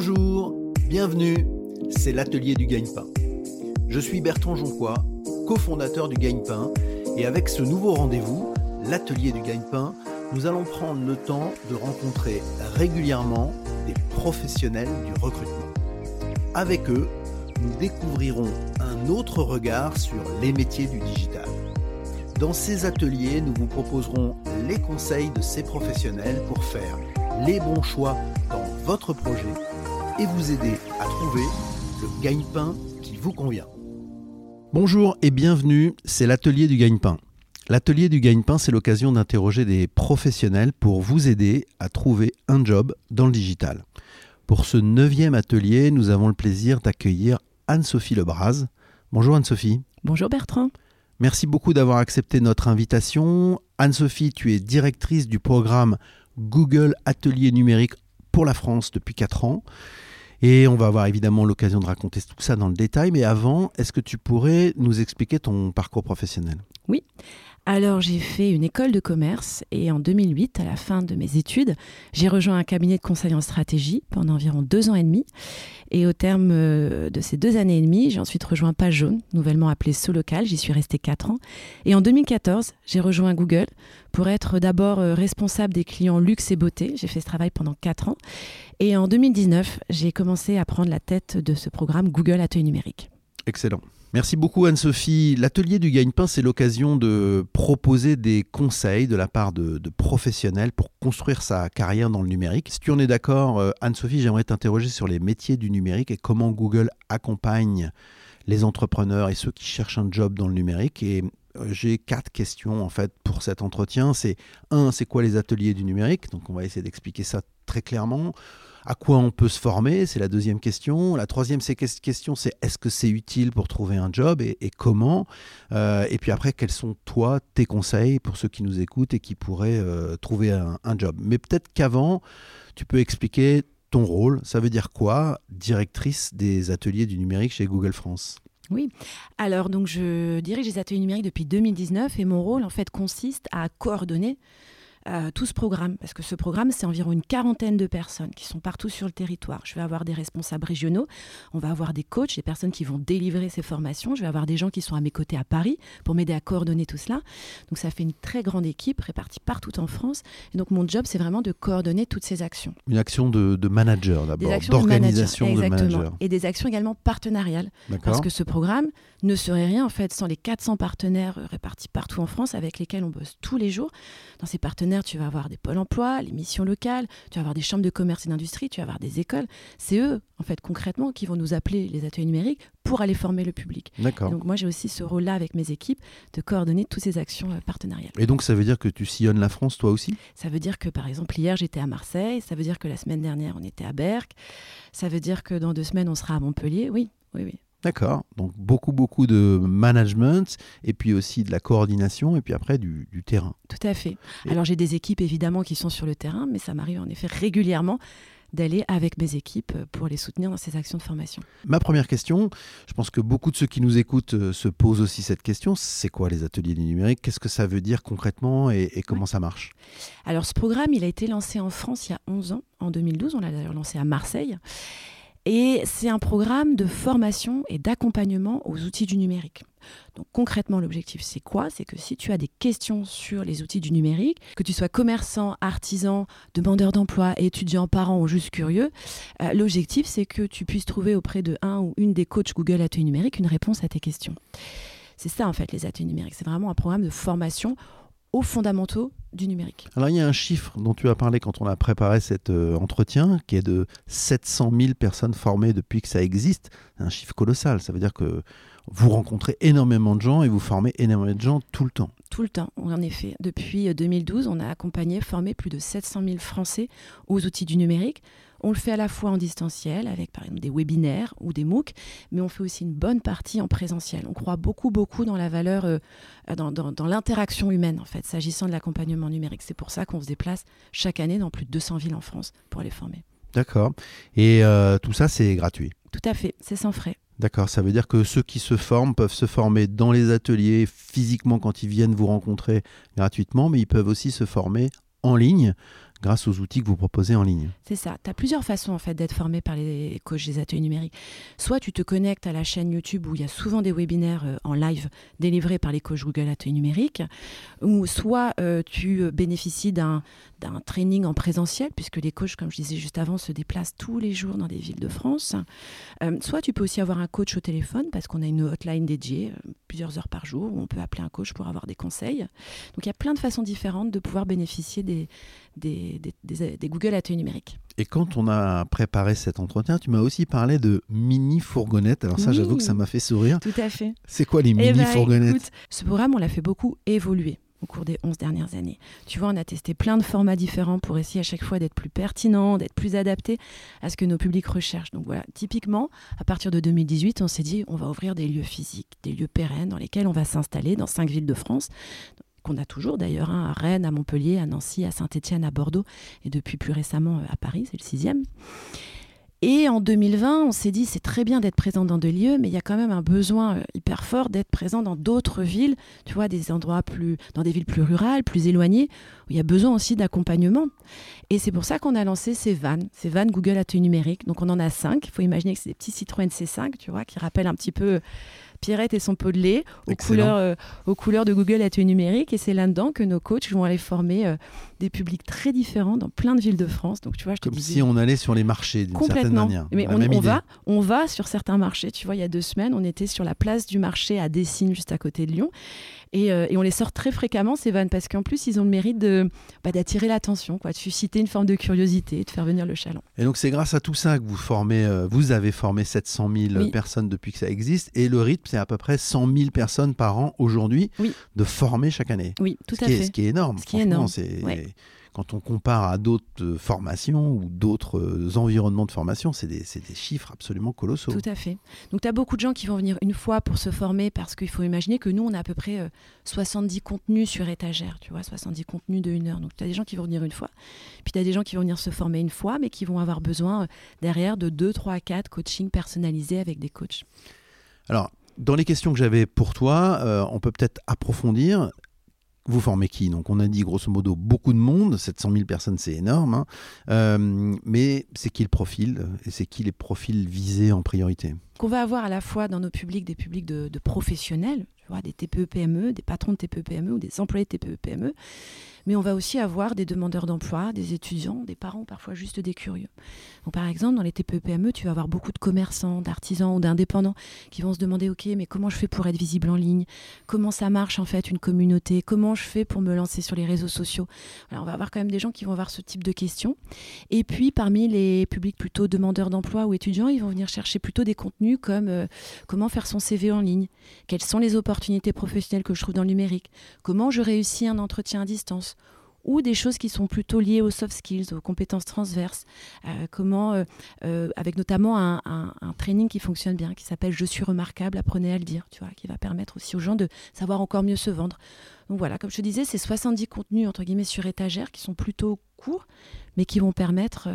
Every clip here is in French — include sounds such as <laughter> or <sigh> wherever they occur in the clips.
Bonjour, bienvenue, c'est l'atelier du gagne-pain. Je suis Bertrand Jonquois, cofondateur du gagne-pain, et avec ce nouveau rendez-vous, l'atelier du gagne-pain, nous allons prendre le temps de rencontrer régulièrement des professionnels du recrutement. Avec eux, nous découvrirons un autre regard sur les métiers du digital. Dans ces ateliers, nous vous proposerons les conseils de ces professionnels pour faire les bons choix dans votre projet et vous aider à trouver le gagne-pain qui vous convient. Bonjour et bienvenue, c'est l'atelier du gagne-pain. L'atelier du gagne-pain, c'est l'occasion d'interroger des professionnels pour vous aider à trouver un job dans le digital. Pour ce neuvième atelier, nous avons le plaisir d'accueillir Anne-Sophie Lebras. Bonjour Anne-Sophie. Bonjour Bertrand. Merci beaucoup d'avoir accepté notre invitation. Anne-Sophie, tu es directrice du programme Google Atelier numérique pour la France depuis 4 ans. Et on va avoir évidemment l'occasion de raconter tout ça dans le détail. Mais avant, est-ce que tu pourrais nous expliquer ton parcours professionnel? Oui. Alors j'ai fait une école de commerce et en 2008, à la fin de mes études, j'ai rejoint un cabinet de conseil en stratégie pendant environ deux ans et demi. Et au terme euh, de ces deux années et demie, j'ai ensuite rejoint Page Jaune, nouvellement appelé Solocal. J'y suis restée quatre ans. Et en 2014, j'ai rejoint Google pour être d'abord euh, responsable des clients luxe et beauté. J'ai fait ce travail pendant quatre ans. Et en 2019, j'ai commencé à prendre la tête de ce programme Google Atelier numérique. Excellent. Merci beaucoup Anne-Sophie. L'atelier du gagne-pain, c'est l'occasion de proposer des conseils de la part de, professionnels pour construire sa carrière dans le numérique. Si tu en es d'accord, euh, Anne-Sophie, j'aimerais t'interroger sur les métiers du numérique et comment Google accompagne les entrepreneurs et ceux qui cherchent un job dans le numérique. Et euh, j'ai quatre questions en fait pour cet entretien. C'est un, c'est quoi les ateliers du numérique? Donc on va essayer d'expliquer ça très clairement à quoi on peut se former C'est la deuxième question. La troisième question, c'est est-ce que c'est utile pour trouver un job et, comment? Euh, Et puis après, quels sont toi tes conseils pour ceux qui nous écoutent et qui pourraient euh, trouver un, job? Mais peut-être qu'avant, tu peux expliquer ton rôle. Ça veut dire quoi, directrice des ateliers du numérique chez Google France? Oui, alors donc je dirige les ateliers numériques depuis 2019 et mon rôle en fait consiste à coordonner tout ce programme, parce que ce programme, c'est environ une quarantaine de personnes qui sont partout sur le territoire. Je vais avoir des responsables régionaux, on va avoir des coachs, des personnes qui vont délivrer ces formations, je vais avoir des gens qui sont à mes côtés à Paris pour m'aider à coordonner tout cela. Donc ça fait une très grande équipe répartie partout en France. Et donc mon job, c'est vraiment de coordonner toutes ces actions. Une action de, manager d'abord, d'organisation de, manager. Et des actions également partenariales. Parce que ce programme ne serait rien en fait sans les 400 partenaires répartis partout en France avec lesquels on bosse tous les jours. Dans ces partenaires, tu vas avoir des pôles emploi, les missions locales, tu vas avoir des chambres de commerce et d'industrie, tu vas avoir des écoles. C'est eux, en fait, concrètement, qui vont nous appeler les ateliers numériques pour aller former le public. D'accord. Donc moi, j'ai aussi ce rôle-là avec mes équipes de coordonner toutes ces actions euh, partenariales. Et donc, ça veut dire que tu sillonnes la France, toi aussi? Ça veut dire que, par exemple, hier, j'étais à Marseille. Ça veut dire que la semaine dernière, on était à Berck. Ça veut dire que dans deux semaines, on sera à Montpellier. Oui, oui, oui. D'accord. Donc beaucoup, beaucoup de management et puis aussi de la coordination et puis après du, terrain. Tout à fait. Alors j'ai des équipes évidemment qui sont sur le terrain, mais ça m'arrive en effet régulièrement d'aller avec mes équipes pour les soutenir dans ces actions de formation. Ma première question, je pense que beaucoup de ceux qui nous écoutent euh, se posent aussi cette question, c'est quoi les ateliers du numérique? Qu'est-ce que ça veut dire concrètement et, et comment ça marche? Alors ce programme, il a été lancé en France il y a 11 ans, en 2012, on l'a d'ailleurs lancé à Marseille. Et c'est un programme de formation et d'accompagnement aux outils du numérique. Donc concrètement, l'objectif, c'est quoi? C'est que si tu as des questions sur les outils du numérique, que tu sois commerçant, artisan, demandeur d'emploi, étudiant, parent ou juste curieux, euh, l'objectif, c'est que tu puisses trouver auprès de un ou une des coachs Google Atelier numérique une réponse à tes questions. C'est ça, en fait, les ateliers numériques. C'est vraiment un programme de formation aux fondamentaux du. Alors il y a un chiffre dont tu as parlé quand on a préparé cet euh, entretien, qui est de 700 000 personnes formées depuis que ça existe. Un chiffre colossal. Ça veut dire que vous rencontrez énormément de gens et vous formez énormément de gens tout le temps. Tout le temps, en effet. Depuis 2012, euh, on a accompagné, formé plus de 700 000 Français aux outils du numérique. On le fait à la fois en distanciel, avec par exemple des webinaires ou des MOOC, mais on fait aussi une bonne partie en présentiel. On croit beaucoup, beaucoup dans la valeur, euh, dans, dans l'interaction humaine, en fait, s'agissant de l'accompagnement numérique. C'est pour ça qu'on se déplace chaque année dans plus de 200 villes en France pour les former. D'accord. Et euh, tout ça, c'est gratuit Tout à fait, c'est sans frais. D'accord, ça veut dire que ceux qui se forment peuvent se former dans les ateliers physiquement quand ils viennent vous rencontrer gratuitement, mais ils peuvent aussi se former en ligne grâce aux outils que vous proposez en ligne. C'est ça. Tu as plusieurs façons en fait d'être formé par les coachs des ateliers numériques. Soit tu te connectes à la chaîne YouTube où il y a souvent des webinaires euh, en live délivrés par les coachs Google Ateliers numériques, ou soit euh, tu bénéficies d'un training en présentiel puisque les coachs, comme je disais juste avant, se déplacent tous les jours dans des villes de France. Euh, soit tu peux aussi avoir un coach au téléphone parce qu'on a une hotline dédiée plusieurs heures par jour où on peut appeler un coach pour avoir des conseils. Donc il y a plein de façons différentes de pouvoir bénéficier des, des, des, Google Ateliers numériques. Et quand on a préparé cet entretien, tu m'as aussi parlé de mini fourgonnettes. Alors ça, j'avoue que ça m'a fait sourire. Tout à fait. C'est quoi les eh mini ben, fourgonnettes Ce programme, on l'a fait beaucoup évoluer au cours des 11 dernières années. Tu vois, on a testé plein de formats différents pour essayer à chaque fois d'être plus pertinent, d'être plus adapté à ce que nos publics recherchent. Donc voilà, typiquement, à partir de 2018, on s'est dit, on va ouvrir des lieux physiques, des lieux pérennes dans lesquels on va s'installer dans cinq villes de France qu'on a toujours d'ailleurs, hein, à Rennes, à Montpellier, à Nancy, à Saint-Étienne, à Bordeaux, et depuis plus récemment euh, à Paris, c'est le sixième. Et en 2020, on s'est dit, c'est très bien d'être présent dans des lieux, mais il y a quand même un besoin euh, hyper fort d'être présent dans d'autres villes, tu vois, des endroits plus, dans des villes plus rurales, plus éloignées, il y a besoin aussi d'accompagnement. Et c'est pour ça qu'on a lancé ces vannes, ces vannes Google Atelier numérique. Donc on en a cinq. Il faut imaginer que c'est des petits Citroën C5, tu vois, qui rappellent un petit peu Pierrette et son pot de lait aux couleurs, euh, aux couleurs de Google Atelier numérique. Et c'est là-dedans que nos coachs vont aller former euh, des publics très différents dans plein de villes de France. Donc tu vois, je Comme si on allait sur les marchés d'une certaine manière. Mais on, va, on va sur certains marchés. Tu vois, il y a deux semaines, on était sur la place du marché à Dessines, juste à côté de Lyon. Euh, et, on les sort très fréquemment, ces vannes, parce qu'en plus, ils ont le mérite de, bah, d'attirer l'attention, quoi, de susciter une forme de curiosité, de faire venir le chaland. Et donc, c'est grâce à tout ça que vous formez, euh, vous avez formé 700 000 personnes depuis que ça existe. Et le rythme, c'est à peu près 100 000 personnes par an aujourd'hui de former chaque année. Oui, tout à fait. ce qui est énorme. Ce qui est énorme. C'est quand on compare à d'autres euh, formations ou d'autres euh, environnements de formation, c'est des, des, chiffres absolument colossaux. Tout à fait. Donc tu as beaucoup de gens qui vont venir une fois pour se former parce qu'il faut imaginer que nous, on a à peu près 70 euh, contenus sur étagère, tu vois, 70 contenus de une heure. Donc tu as des gens qui vont venir une fois, puis tu as des gens qui vont venir se former une fois, mais qui vont avoir besoin derrière de 2, 3, 4 coachings personnalisés avec des coachs. Alors, dans les questions que j'avais pour toi, on peut peut-être approfondir. Vous formez qui? Donc on a dit grosso modo beaucoup de monde, 700 000 personnes c'est énorme, hein. euh, mais c'est qui le profil? Et c'est qui les profils visés en priorité? Qu'on va avoir à la fois dans nos publics des publics de, professionnels, des TPE-PME, des patrons de TPE-PME ou des employés de TPE-PME, mais on va aussi avoir des demandeurs d'emploi, des étudiants, des parents, parfois juste des curieux. Donc, par exemple, dans les TPE-PME, tu vas avoir beaucoup de commerçants, d'artisans ou d'indépendants qui vont se demander, OK, mais comment je fais pour être visible en ligne? Comment ça marche en fait une communauté? Comment je fais pour me lancer sur les réseaux sociaux? On va avoir quand même des gens qui vont avoir ce type de questions. Et puis, parmi les publics plutôt demandeurs d'emploi ou étudiants, ils vont venir chercher plutôt des contenus comme euh, comment faire son CV en ligne, quelles sont les opportunités professionnelles que je trouve dans le numérique, comment je réussis un entretien à distance ou des choses qui sont plutôt liées aux soft skills, aux compétences transverses. Euh, comment, euh, avec notamment un, training qui fonctionne bien, qui s'appelle Je suis remarquable, apprenez à le dire, tu vois, qui va permettre aussi aux gens de savoir encore mieux se vendre. Donc voilà, comme je te disais, c'est 70 contenus entre guillemets sur étagère qui sont plutôt courts, mais qui vont permettre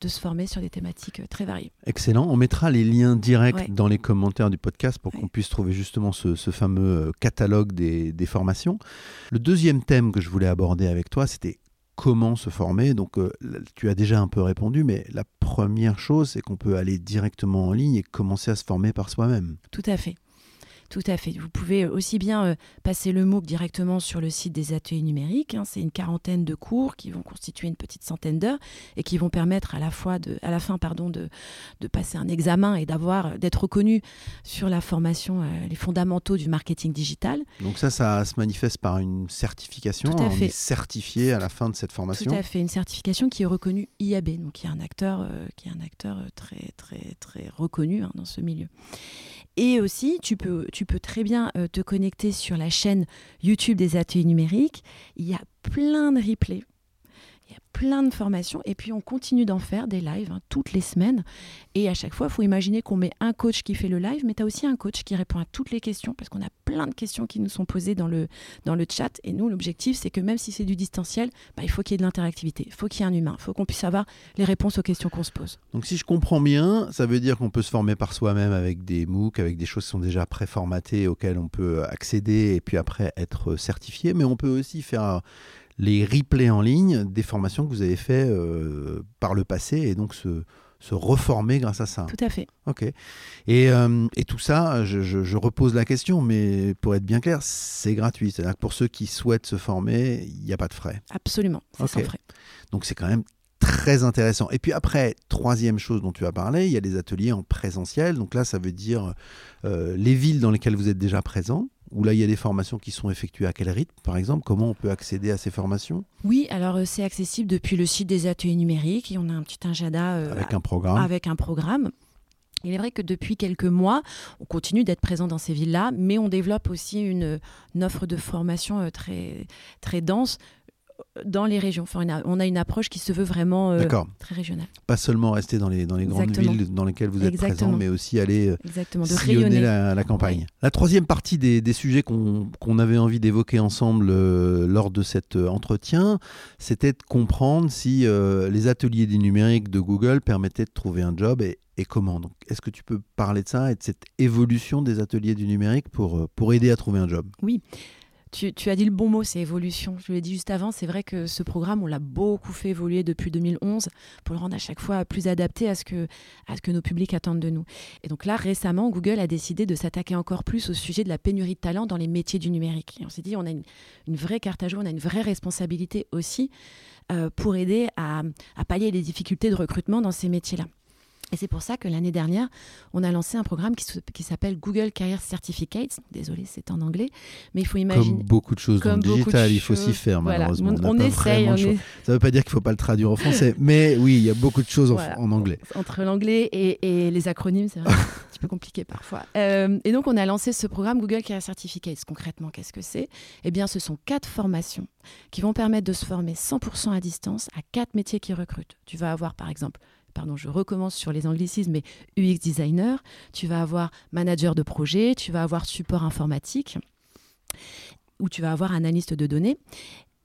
de se former sur des thématiques euh, très variées. Excellent. On mettra les liens directs dans les commentaires du podcast pour qu'on puisse trouver justement ce, fameux euh, catalogue des, formations. Le deuxième thème que je voulais aborder avec toi, c'était comment se former. Donc, euh, tu as déjà un peu répondu, mais la première chose, c'est qu'on peut aller directement en ligne et commencer à se former par soi-même. Tout à fait. Tout à fait. Vous pouvez aussi bien euh, passer le MOOC directement sur le site des ateliers numériques. Hein. C'est une quarantaine de cours qui vont constituer une petite centaine d'heures et qui vont permettre à la fois de, à la fin pardon, de, de passer un examen et d'avoir d'être reconnu sur la formation, euh, les fondamentaux du marketing digital. Donc ça, ça se manifeste par une certification. Tout à fait. On est certifié à la fin de cette formation. Tout à fait. Une certification qui est reconnue IAB, donc qui est un acteur, euh, qui est un acteur très très très reconnu hein, dans ce milieu. Et aussi, tu peux, très bien euh, te connecter sur la chaîne YouTube des ateliers numériques. Il y a plein de replays plein de formations et puis on continue d'en faire des lives hein, toutes les semaines. Et à chaque fois, il faut imaginer qu'on met un coach qui fait le live, mais tu as aussi un coach qui répond à toutes les questions parce qu'on a plein de questions qui nous sont posées dans le, dans le chat. Et nous, l'objectif, c'est que même si c'est du distanciel, bah, il faut qu'il y ait de l'interactivité, il faut qu'il y ait un humain, il faut qu'on puisse avoir les réponses aux questions qu'on se pose. Donc si je comprends bien, ça veut dire qu'on peut se former par soi-même avec des MOOC, avec des choses qui sont déjà préformatées auxquelles on peut accéder et puis après être certifié, mais on peut aussi faire les replays en ligne des formations que vous avez fait par le passé et donc se, se reformer grâce à ça. Tout à fait. Ok. Et, euh, et tout ça, je, je, repose la question, mais pour être bien clair, c'est gratuit. C'est-à-dire que pour ceux qui souhaitent se former, il n'y a pas de frais. Absolument, c'est sans frais. Donc c'est quand même très intéressant. Et puis après, troisième chose dont tu as parlé, il y a des ateliers en présentiel. Donc là, ça veut dire euh, les villes dans lesquelles vous êtes déjà présent où là il y a des formations qui sont effectuées à quel rythme, par exemple? Comment on peut accéder à ces formations? Oui, alors euh, c'est accessible depuis le site des ateliers numériques et on a un petit agenda euh, avec un programme. Avec un programme. Il est vrai que depuis quelques mois, on continue d'être présent dans ces villes-là, mais on développe aussi une, une offre de formation euh, très, très dense dans les régions. Enfin, on, a, une approche qui se veut vraiment euh, très régionale. Pas seulement rester dans les, dans les grandes villes dans lesquelles vous êtes présent, mais aussi aller euh, Exactement. De sillonner la, la, campagne. La troisième partie des, des sujets qu'on avait envie d'évoquer ensemble euh, lors de cet entretien, c'était de comprendre si les ateliers du numérique de Google permettaient de trouver un job et, et comment. Est-ce que tu peux parler de ça et de cette évolution des ateliers du numérique pour, pour aider à trouver un job? Oui. Tu, as dit le bon mot, c'est évolution. Je l'ai dit juste avant, c'est vrai que ce programme, on l'a beaucoup fait évoluer depuis 2011 pour le rendre à chaque fois plus adapté à ce que, nos publics attendent de nous. Et donc là, récemment, Google a décidé de s'attaquer encore plus au sujet de la pénurie de talent dans les métiers du numérique. Et on s'est dit, on a une, vraie carte à jouer, on a une vraie responsabilité aussi euh, pour aider à, à pallier les difficultés de recrutement dans ces métiers-là. Et c'est pour ça que l'année dernière, on a lancé un programme qui, s'appelle Google Career Certificates. Désolé, c'est en anglais, mais il faut imaginer. Comme beaucoup de choses dans le digital, il faut s'y faire malheureusement. On, essaye. Ça ne veut pas dire qu'il ne faut pas le traduire en français, <laughs> mais oui, il y a beaucoup de choses en, anglais. Entre l'anglais et, les acronymes, c'est un petit peu compliqué parfois. <laughs> Euh, et donc, on a lancé ce programme Google Career Certificates. Concrètement, qu'est-ce que c'est? Eh bien, ce sont quatre formations qui vont permettre de se former 100% à distance à quatre métiers qui recrutent. Tu vas avoir, par exemple, pardon, je recommence sur les anglicismes, mais UX designer, tu vas avoir manager de projet, tu vas avoir support informatique, ou tu vas avoir analyste de données.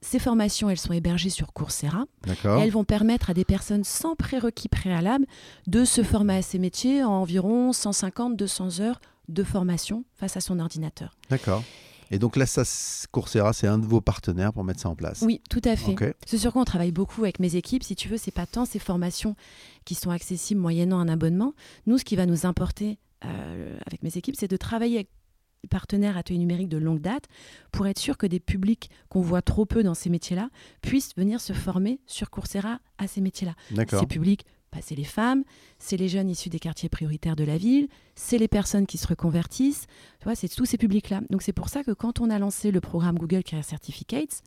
Ces formations, elles sont hébergées sur Coursera. Elles vont permettre à des personnes sans prérequis préalable de se former à ces métiers en environ 150-200 heures de formation face à son ordinateur. D'accord. Et donc là, ça, Coursera, c'est un de vos partenaires pour mettre ça en place. Oui, tout à fait. C'est sur quoi on travaille beaucoup avec mes équipes. Si tu veux, c'est pas tant ces formations qui sont accessibles moyennant un abonnement. Nous, ce qui va nous importer euh, avec mes équipes, c'est de travailler avec des partenaires ateliers numériques de longue date pour être sûr que des publics qu'on voit trop peu dans ces métiers-là puissent venir se former sur Coursera à ces métiers-là. Ces publics bah, c'est les femmes, c'est les jeunes issus des quartiers prioritaires de la ville, c'est les personnes qui se reconvertissent, tu vois, c'est tous ces publics-là. Donc c'est pour ça que quand on a lancé le programme Google Career Certificates,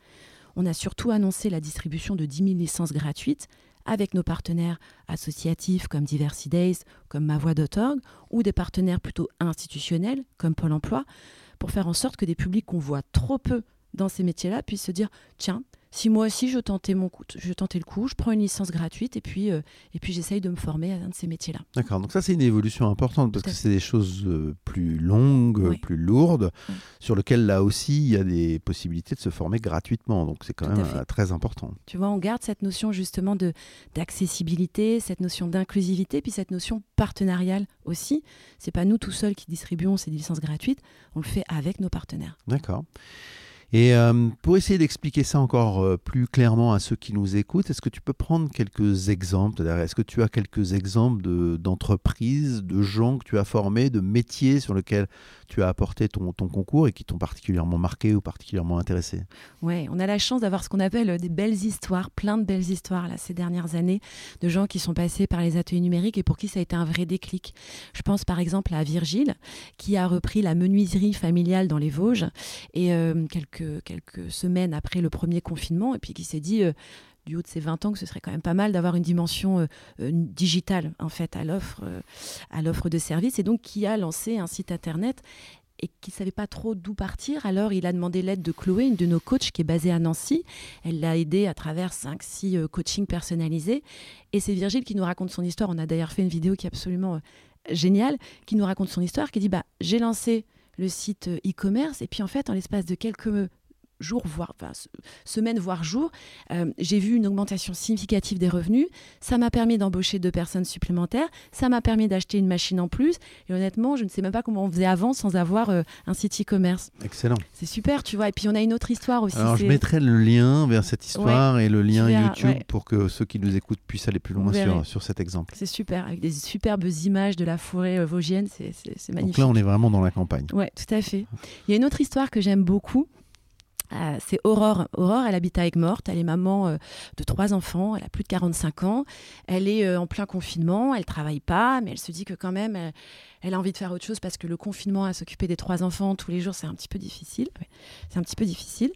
on a surtout annoncé la distribution de 10 000 licences gratuites avec nos partenaires associatifs comme Diversity Days, comme mavoix.org, ou des partenaires plutôt institutionnels comme Pôle Emploi, pour faire en sorte que des publics qu'on voit trop peu dans ces métiers-là puissent se dire, tiens, si moi aussi je tentais mon coup, je tentais le coup, je prends une licence gratuite et puis euh, et puis j'essaye de me former à un de ces métiers-là. D'accord. Donc ça c'est une évolution importante parce que c'est des choses euh, plus longues, plus lourdes, sur lesquelles là aussi il y a des possibilités de se former gratuitement. Donc c'est quand même euh, très important. Tu vois, on garde cette notion justement de d'accessibilité, cette notion d'inclusivité, puis cette notion partenariale aussi. C'est pas nous tout seuls qui distribuons ces licences gratuites, on le fait avec nos partenaires. D'accord. Et euh, pour essayer d'expliquer ça encore euh, plus clairement à ceux qui nous écoutent, est-ce que tu peux prendre quelques exemples? Est-ce que tu as quelques exemples d'entreprises, de, gens que tu as formés, de métiers sur lesquels tu as apporté ton, ton concours et qui t'ont particulièrement marqué ou particulièrement intéressé? Oui, on a la chance d'avoir ce qu'on appelle des belles histoires, plein de belles histoires là, ces dernières années, de gens qui sont passés par les ateliers numériques et pour qui ça a été un vrai déclic. Je pense par exemple à Virgile, qui a repris la menuiserie familiale dans les Vosges et euh, quelques quelques, semaines après le premier confinement, et puis qui s'est dit, euh, du haut de ses 20 ans, que ce serait quand même pas mal d'avoir une dimension euh, euh, digitale, en fait, à l'offre à l'offre de services, et donc qui a lancé un site internet et qui ne savait pas trop d'où partir. Alors, il a demandé l'aide de Chloé, une de nos coachs qui est basée à Nancy. Elle l'a aidé à travers 5-6 coachings personnalisés. Et c'est Virgile qui nous raconte son histoire. On a d'ailleurs fait une vidéo qui est absolument géniale, qui nous raconte son histoire, qui dit bah, J'ai lancé le site euh, e-commerce. Et puis en fait, en l'espace de quelques jour, voire enfin, semaine, voire jour, euh, j'ai vu une augmentation significative des revenus. Ça m'a permis d'embaucher deux personnes supplémentaires. Ça m'a permis d'acheter une machine en plus. Et honnêtement, je ne sais même pas comment on faisait avant sans avoir euh, un site e-commerce. Excellent. C'est super, tu vois. Et puis on a une autre histoire aussi. Alors je mettrai le lien vers cette histoire et le lien YouTube pour que ceux qui nous écoutent puissent aller plus loin sur, sur cet exemple. C'est super, avec des superbes images de la forêt euh, vosgienne. C'est magnifique. Donc là, on est vraiment dans la campagne. Oui, tout à fait. Il y a une autre histoire que j'aime beaucoup. Euh, c'est Aurore. Aurore, elle habite avec Morte. Elle est maman euh, de trois enfants. Elle a plus de 45 ans. Elle est euh, en plein confinement. Elle travaille pas, mais elle se dit que quand même, elle, a envie de faire autre chose parce que le confinement à s'occuper des trois enfants tous les jours, c'est un petit peu difficile. C'est un petit peu difficile.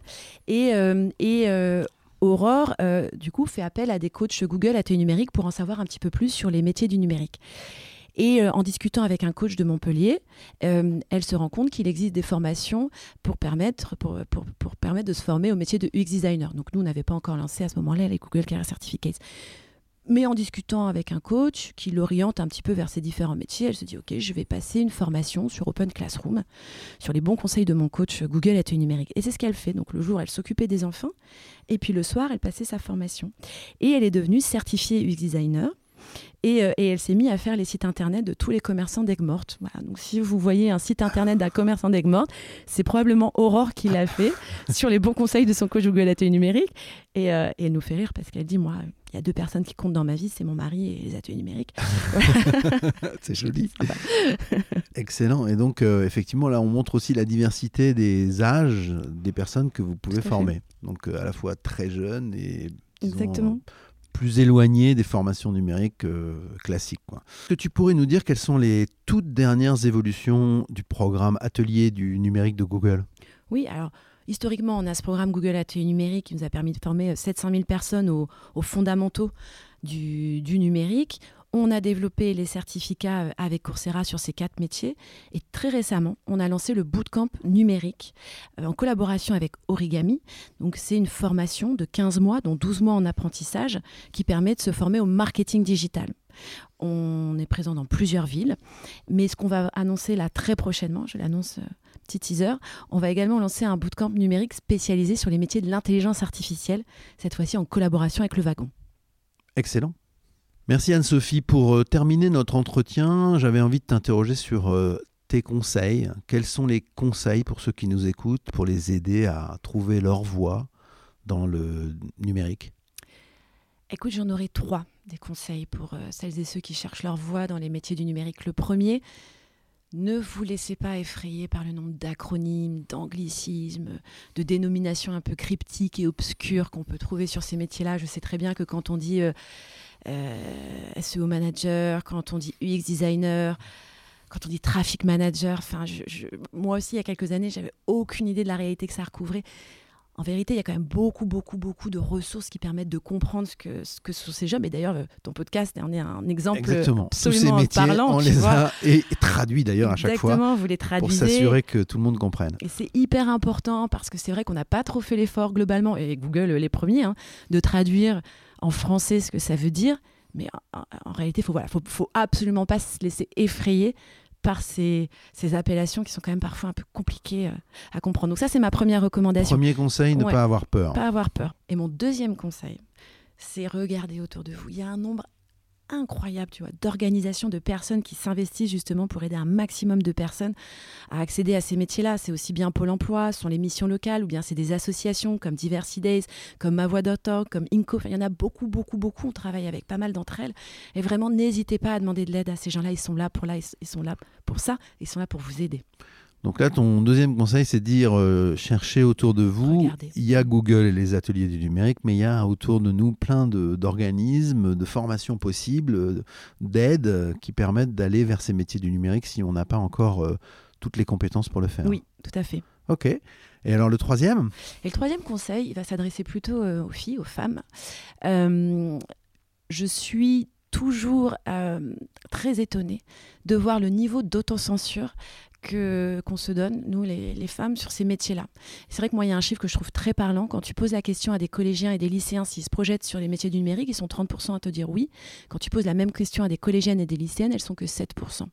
Et, et Aurore, du coup, fait appel à des coachs Google AT numérique pour en savoir un petit peu plus sur les métiers du numérique. Et euh, en discutant avec un coach de Montpellier, euh, elle se rend compte qu'il existe des formations pour permettre, de se former au métier de UX designer. Donc nous, on n'avait pas encore lancé à ce moment-là les Google Career Certificates. Mais en discutant avec un coach qui l'oriente un petit peu vers ces différents métiers, elle se dit Ok, je vais passer une formation sur Open Classroom, sur les bons conseils de mon coach Google AT numérique. Et c'est ce qu'elle fait. Donc le jour, elle s'occupait des enfants, et puis le soir, elle passait sa formation. Et elle est devenue certifiée UX designer. Euh, et, elle s'est mise à faire les sites internet de tous les commerçants d'Aigues-Mortes. Voilà, donc si vous voyez un site internet d'un commerçant d'Aigues-Mortes, c'est probablement Aurore qui l'a fait <laughs> sur les bons conseils de son coach Google Atelier numérique. Et, euh, et elle nous fait rire parce qu'elle dit Moi, il y a deux personnes qui comptent dans ma vie, c'est mon mari et les ateliers numériques. <laughs> c'est joli. <laughs> Excellent. Et donc, euh, effectivement, là, on montre aussi la diversité des âges des personnes que vous pouvez former. Donc, à la fois très jeunes et. Exactement plus éloigné des formations numériques euh, classiques. Est-ce que tu pourrais nous dire quelles sont les toutes dernières évolutions du programme Atelier du numérique de Google? Oui, alors historiquement, on a ce programme Google Atelier numérique qui nous a permis de former 700 euh, 000 personnes aux, fondamentaux du, du numérique. On a développé les certificats euh, avec Coursera sur ces quatre métiers. Et très récemment, on a lancé le bootcamp numérique euh, en collaboration avec Origami. Donc, c'est une formation de 15 mois, dont 12 mois en apprentissage, qui permet de se former au marketing digital. On est présent dans plusieurs villes. Mais ce qu'on va annoncer là très prochainement, je l'annonce euh, petit teaser, on va également lancer un bootcamp numérique spécialisé sur les métiers de l'intelligence artificielle, cette fois-ci en collaboration avec le wagon. Excellent. Merci Anne-Sophie. Pour euh, terminer notre entretien, j'avais envie de t'interroger sur euh, tes conseils. Quels sont les conseils pour ceux qui nous écoutent pour les aider à trouver leur voie dans le numérique? Écoute, j'en aurais trois des conseils pour euh, celles et ceux qui cherchent leur voie dans les métiers du numérique. Le premier, ne vous laissez pas effrayer par le nombre d'acronymes, d'anglicismes, de dénominations un peu cryptiques et obscures qu'on peut trouver sur ces métiers-là. Je sais très bien que quand on dit SEO manager, quand on dit UX designer, quand on dit traffic manager. Enfin, moi aussi, il y a quelques années, j'avais aucune idée de la réalité que ça recouvrait. En vérité, il y a quand même beaucoup, beaucoup, beaucoup de ressources qui permettent de comprendre ce que, ce que sont ces jobs. Et d'ailleurs, euh, ton podcast en est un exemple Exactement. absolument Tous ces parlant. On les a et traduit d'ailleurs à chaque fois. Exactement, vous les traduisez. Pour s'assurer que tout le monde comprenne. Et c'est hyper important parce que c'est vrai qu'on n'a pas trop fait l'effort globalement, et Google les premiers, hein, de traduire en français ce que ça veut dire. Mais en, réalité, il faut, voilà, faut, faut absolument pas se laisser effrayer par ces, ces, appellations qui sont quand même parfois un peu compliquées euh, à comprendre. Donc ça, c'est ma première recommandation. Premier conseil, ne pas avoir peur. Pas avoir peur. Et mon deuxième conseil, c'est regarder autour de vous. Il y a un nombre incroyable, tu vois, d'organisations, de personnes qui s'investissent justement pour aider un maximum de personnes à accéder à ces métiers-là. C'est aussi bien Pôle emploi, ce sont les missions locales, ou bien c'est des associations comme Diversity Days, comme Ma Voix.org, comme Inco. il y en a beaucoup, beaucoup, beaucoup. On travaille avec pas mal d'entre elles. Et vraiment, n'hésitez pas à demander de l'aide à ces gens-là. Ils sont là pour là, ils sont là pour ça. Ils sont là pour vous aider. Donc là, ton deuxième conseil, c'est de dire euh, cherchez autour de vous. Il y a Google et les ateliers du numérique, mais il y a autour de nous plein d'organismes, de, formations possibles, d'aides euh, qui permettent d'aller vers ces métiers du numérique si on n'a pas encore euh, toutes les compétences pour le faire. Oui, tout à fait. Ok. Et alors le troisième? Et le troisième conseil, il va s'adresser plutôt aux filles, aux femmes. je suis toujours très étonnée de voir le niveau d'autocensure que qu'on se donne, nous les, femmes, sur ces métiers-là. C'est vrai que moi, il y a un chiffre que je trouve très parlant. Quand tu poses la question à des collégiens et des lycéens s'ils se projettent sur les métiers du numérique, ils sont 30% à te dire oui. Quand tu poses la même question à des collégiennes et des lycéennes, elles sont que 7%.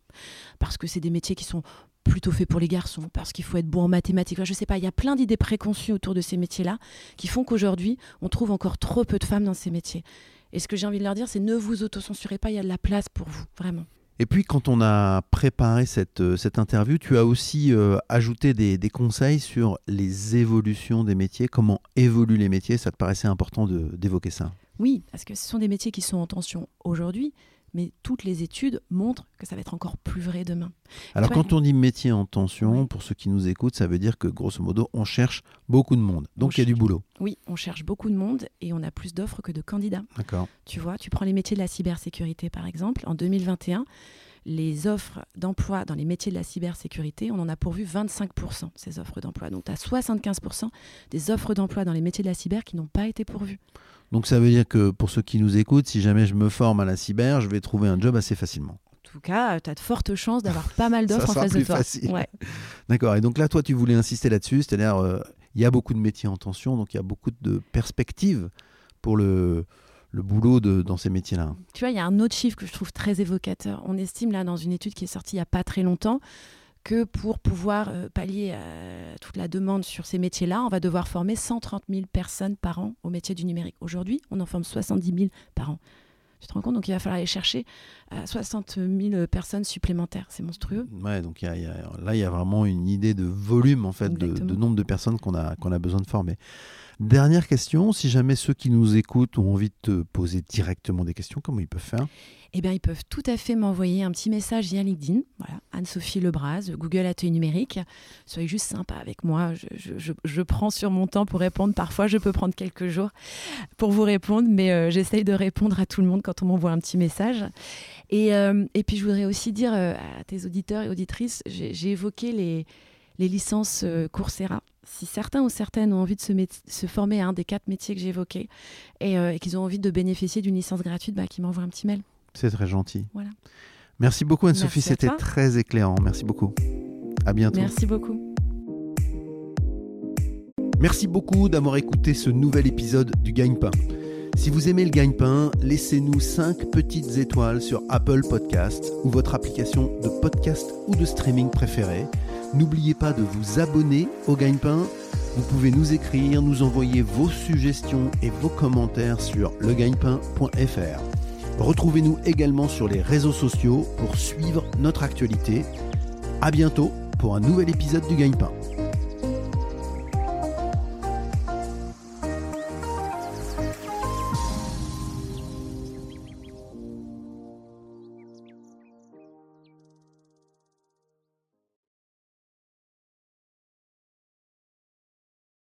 Parce que c'est des métiers qui sont plutôt fait pour les garçons, parce qu'il faut être bon en mathématiques. je sais pas, il y a plein d'idées préconçues autour de ces métiers-là qui font qu'aujourd'hui, on trouve encore trop peu de femmes dans ces métiers. Et ce que j'ai envie de leur dire, c'est ne vous autocensurez pas, il y a de la place pour vous, vraiment. Et puis quand on a préparé cette, euh, cette interview, tu as aussi euh, ajouté des, des, conseils sur les évolutions des métiers, comment évoluent les métiers. Ça te paraissait important d'évoquer ça Oui, parce que ce sont des métiers qui sont en tension aujourd'hui, mais toutes les études montrent que ça va être encore plus vrai demain. Alors quand on dit métier en tension, pour ceux qui nous écoutent, ça veut dire que grosso modo, on cherche beaucoup de monde. Donc il y a du boulot. Oui, on cherche beaucoup de monde et on a plus d'offres que de candidats. D'accord. Tu vois, tu prends les métiers de la cybersécurité par exemple. En 2021, les offres d'emploi dans les métiers de la cybersécurité, on en a pourvu 25% de ces offres d'emploi. Donc tu as 75% des offres d'emploi dans les métiers de la cyber qui n'ont pas été pourvues. Donc ça veut dire que pour ceux qui nous écoutent, si jamais je me forme à la cyber, je vais trouver un job assez facilement. En tout cas, tu as de fortes chances d'avoir pas mal d'offres en face de toi. Ouais. <laughs> D'accord. Et donc là, toi, tu voulais insister là-dessus, c'est-à-dire, euh, il y a beaucoup de métiers en tension, donc il y a beaucoup de perspectives pour le, le boulot de, dans ces métiers-là. Tu vois, il y a un autre chiffre que je trouve très évocateur. On estime là, dans une étude qui est sortie il n'y a pas très longtemps, que pour pouvoir euh, pallier à toute la demande sur ces métiers-là, on va devoir former 130 000 personnes par an au métier du numérique. Aujourd'hui, on en forme 70 000 par an. Tu te rends compte? Donc il va falloir aller chercher 60 euh, 000 personnes supplémentaires. C'est monstrueux. Ouais, donc là, il y a vraiment une idée de volume, en fait, de, de, nombre de personnes qu'on a, qu'on a besoin de former. Dernière question, si jamais ceux qui nous écoutent ont envie de te poser directement des questions, comment ils peuvent faire? Eh bien, ils peuvent tout à fait m'envoyer un petit message via LinkedIn. Voilà, Anne-Sophie Lebras, Google Atelier Numérique. Soyez juste sympa avec moi. Je, prends sur mon temps pour répondre. Parfois, je peux prendre quelques jours pour vous répondre, mais euh, j'essaye de répondre à tout le monde quand on m'envoie un petit message. Et, euh, et, puis, je voudrais aussi dire euh, à tes auditeurs et auditrices, j'ai évoqué les, les licences Coursera si certains ou certaines ont envie de se, se former à un des quatre métiers que j'ai évoqués et, et qu'ils ont envie de bénéficier d'une licence gratuite, bah, qu'ils m'envoient un petit mail. C'est très gentil. Voilà. Merci beaucoup Anne-Sophie, c'était très éclairant. Merci beaucoup. À bientôt. Merci beaucoup. Merci beaucoup d'avoir écouté ce nouvel épisode du Gagne-Pain. Si vous aimez le gagne-pain, laissez-nous 5 petites étoiles sur Apple Podcasts ou votre application de podcast ou de streaming préférée. N'oubliez pas de vous abonner au gagne-pain. Vous pouvez nous écrire, nous envoyer vos suggestions et vos commentaires sur legagnepain.fr. Retrouvez-nous également sur les réseaux sociaux pour suivre notre actualité. À bientôt pour un nouvel épisode du Gagne-Pain.